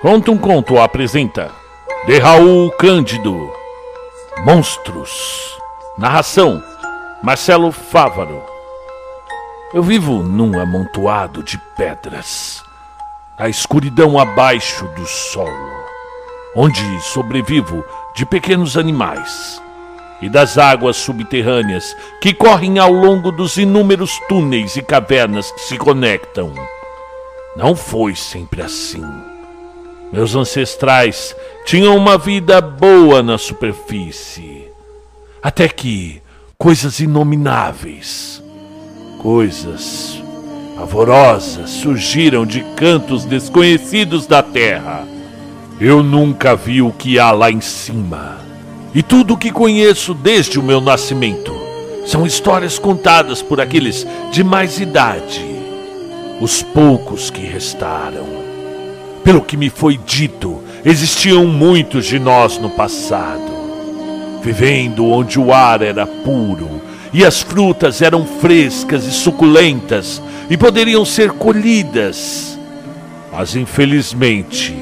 Conta um Conto apresenta De Raul Cândido. Monstros. Narração Marcelo Fávaro. Eu vivo num amontoado de pedras A escuridão abaixo do solo Onde sobrevivo de pequenos animais E das águas subterrâneas Que correm ao longo dos inúmeros túneis e cavernas que se conectam. Não foi sempre assim meus ancestrais tinham uma vida boa na superfície. Até que coisas inomináveis, coisas pavorosas surgiram de cantos desconhecidos da terra. Eu nunca vi o que há lá em cima. E tudo o que conheço desde o meu nascimento são histórias contadas por aqueles de mais idade, os poucos que restaram. Pelo que me foi dito, existiam muitos de nós no passado, vivendo onde o ar era puro e as frutas eram frescas e suculentas e poderiam ser colhidas. Mas infelizmente,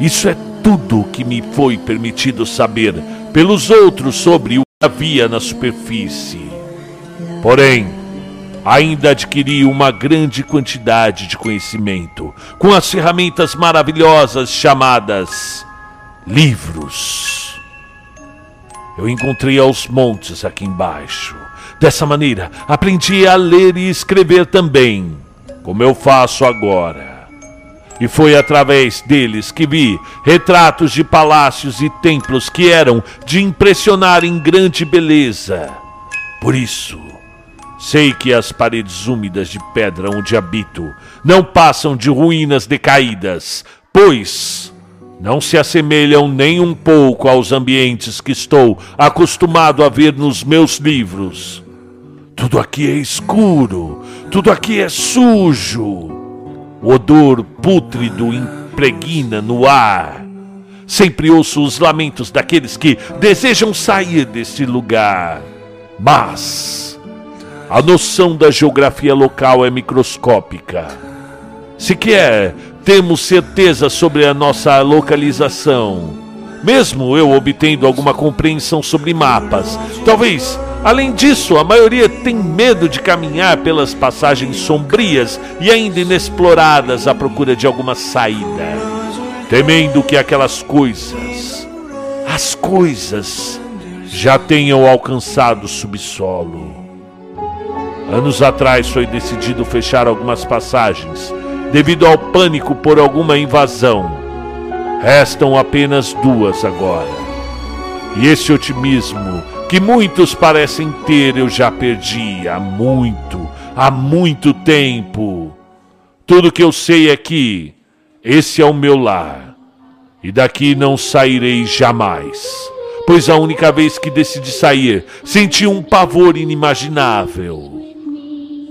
isso é tudo o que me foi permitido saber pelos outros sobre o que havia na superfície. Porém, ainda adquiri uma grande quantidade de conhecimento com as ferramentas maravilhosas chamadas livros. Eu encontrei aos montes aqui embaixo. Dessa maneira, aprendi a ler e escrever também, como eu faço agora. E foi através deles que vi retratos de palácios e templos que eram de impressionar em grande beleza. Por isso, Sei que as paredes úmidas de pedra onde habito não passam de ruínas decaídas, pois não se assemelham nem um pouco aos ambientes que estou acostumado a ver nos meus livros. Tudo aqui é escuro, tudo aqui é sujo. O odor pútrido impregna no ar. Sempre ouço os lamentos daqueles que desejam sair deste lugar. Mas a noção da geografia local é microscópica. Sequer temos certeza sobre a nossa localização. Mesmo eu obtendo alguma compreensão sobre mapas. Talvez, além disso, a maioria tem medo de caminhar pelas passagens sombrias e ainda inexploradas à procura de alguma saída. Temendo que aquelas coisas, as coisas, já tenham alcançado o subsolo. Anos atrás foi decidido fechar algumas passagens devido ao pânico por alguma invasão. Restam apenas duas agora. E esse otimismo que muitos parecem ter eu já perdi há muito, há muito tempo. Tudo que eu sei é que esse é o meu lar e daqui não sairei jamais. Pois a única vez que decidi sair, senti um pavor inimaginável.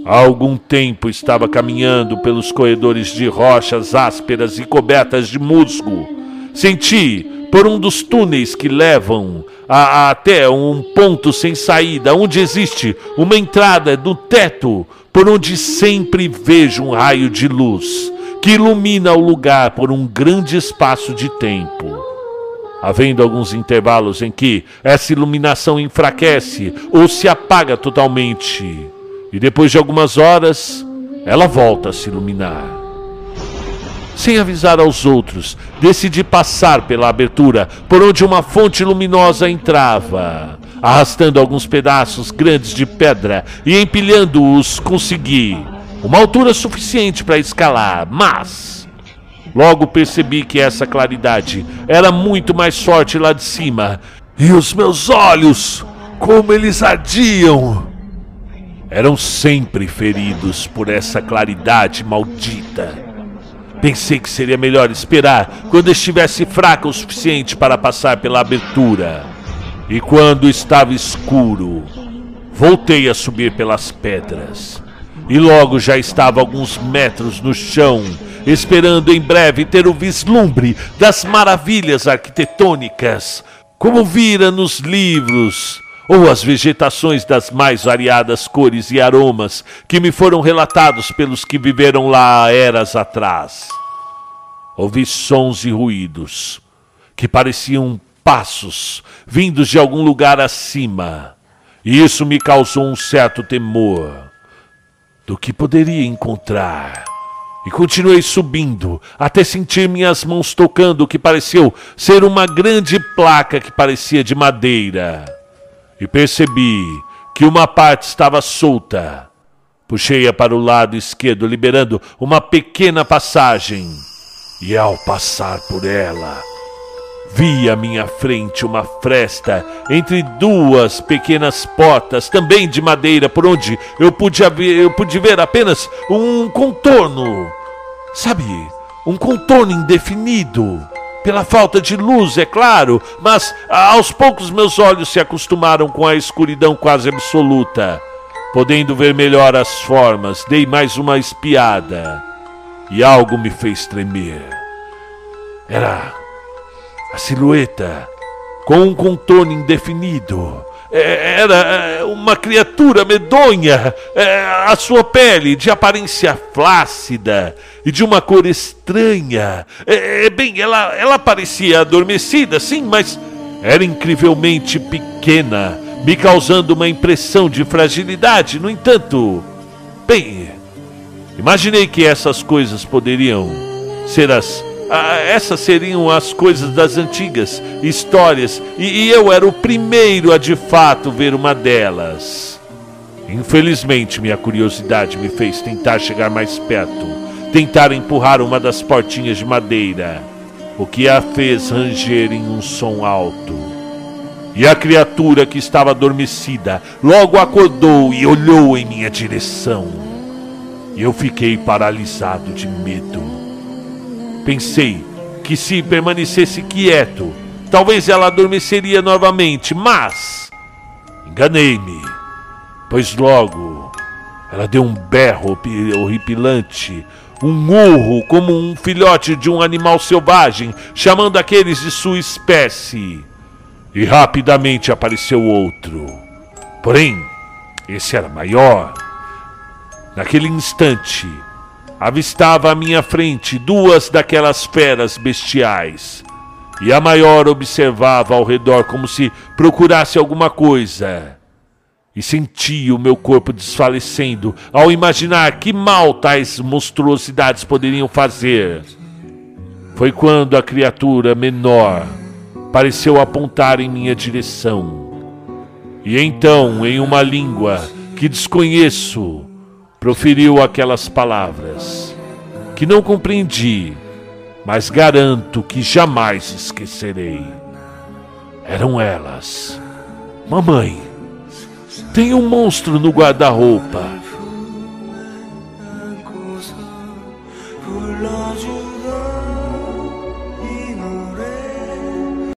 Há algum tempo estava caminhando pelos corredores de rochas ásperas e cobertas de musgo. Senti por um dos túneis que levam a, a, até um ponto sem saída, onde existe uma entrada do teto, por onde sempre vejo um raio de luz que ilumina o lugar por um grande espaço de tempo. Havendo alguns intervalos em que essa iluminação enfraquece ou se apaga totalmente e depois de algumas horas, ela volta a se iluminar. Sem avisar aos outros, decidi passar pela abertura por onde uma fonte luminosa entrava. Arrastando alguns pedaços grandes de pedra e empilhando-os, consegui uma altura suficiente para escalar, mas logo percebi que essa claridade era muito mais forte lá de cima. E os meus olhos, como eles ardiam! Eram sempre feridos por essa claridade maldita. Pensei que seria melhor esperar quando estivesse fraca o suficiente para passar pela abertura. E quando estava escuro, voltei a subir pelas pedras. E logo já estava alguns metros no chão, esperando em breve ter o vislumbre das maravilhas arquitetônicas, como vira nos livros ou as vegetações das mais variadas cores e aromas que me foram relatados pelos que viveram lá eras atrás. ouvi sons e ruídos que pareciam passos vindos de algum lugar acima. E isso me causou um certo temor do que poderia encontrar. E continuei subindo até sentir minhas mãos tocando o que pareceu ser uma grande placa que parecia de madeira. E percebi que uma parte estava solta. Puxei-a para o lado esquerdo, liberando uma pequena passagem. E ao passar por ela, Vi à minha frente uma fresta entre duas pequenas portas, também de madeira, por onde eu pude, eu pude ver apenas um contorno. Sabe, um contorno indefinido. Pela falta de luz, é claro, mas aos poucos meus olhos se acostumaram com a escuridão quase absoluta. Podendo ver melhor as formas, dei mais uma espiada e algo me fez tremer. Era a silhueta, com um contorno indefinido, era é, uma criatura medonha, é, a sua pele de aparência flácida e de uma cor estranha. Bem, ela, ela parecia adormecida, sim, mas era incrivelmente pequena, me causando uma impressão de fragilidade. No entanto, bem, imaginei que essas coisas poderiam ser as ah, essas seriam as coisas das antigas histórias, e, e eu era o primeiro a de fato ver uma delas. Infelizmente, minha curiosidade me fez tentar chegar mais perto, tentar empurrar uma das portinhas de madeira, o que a fez ranger em um som alto. E a criatura que estava adormecida logo acordou e olhou em minha direção. Eu fiquei paralisado de medo. Pensei que se permanecesse quieto, talvez ela adormeceria novamente, mas enganei-me, pois logo ela deu um berro horripilante, um urro como um filhote de um animal selvagem, chamando aqueles de sua espécie. E rapidamente apareceu outro. Porém, esse era maior. Naquele instante, avistava à minha frente duas daquelas feras bestiais. E a maior observava ao redor como se procurasse alguma coisa. E sentia o meu corpo desfalecendo ao imaginar que mal tais monstruosidades poderiam fazer. Foi quando a criatura menor pareceu apontar em minha direção. E então, em uma língua que desconheço, proferiu aquelas palavras que não compreendi, mas garanto que jamais esquecerei. Eram elas. Mamãe, tem um monstro no guarda-roupa.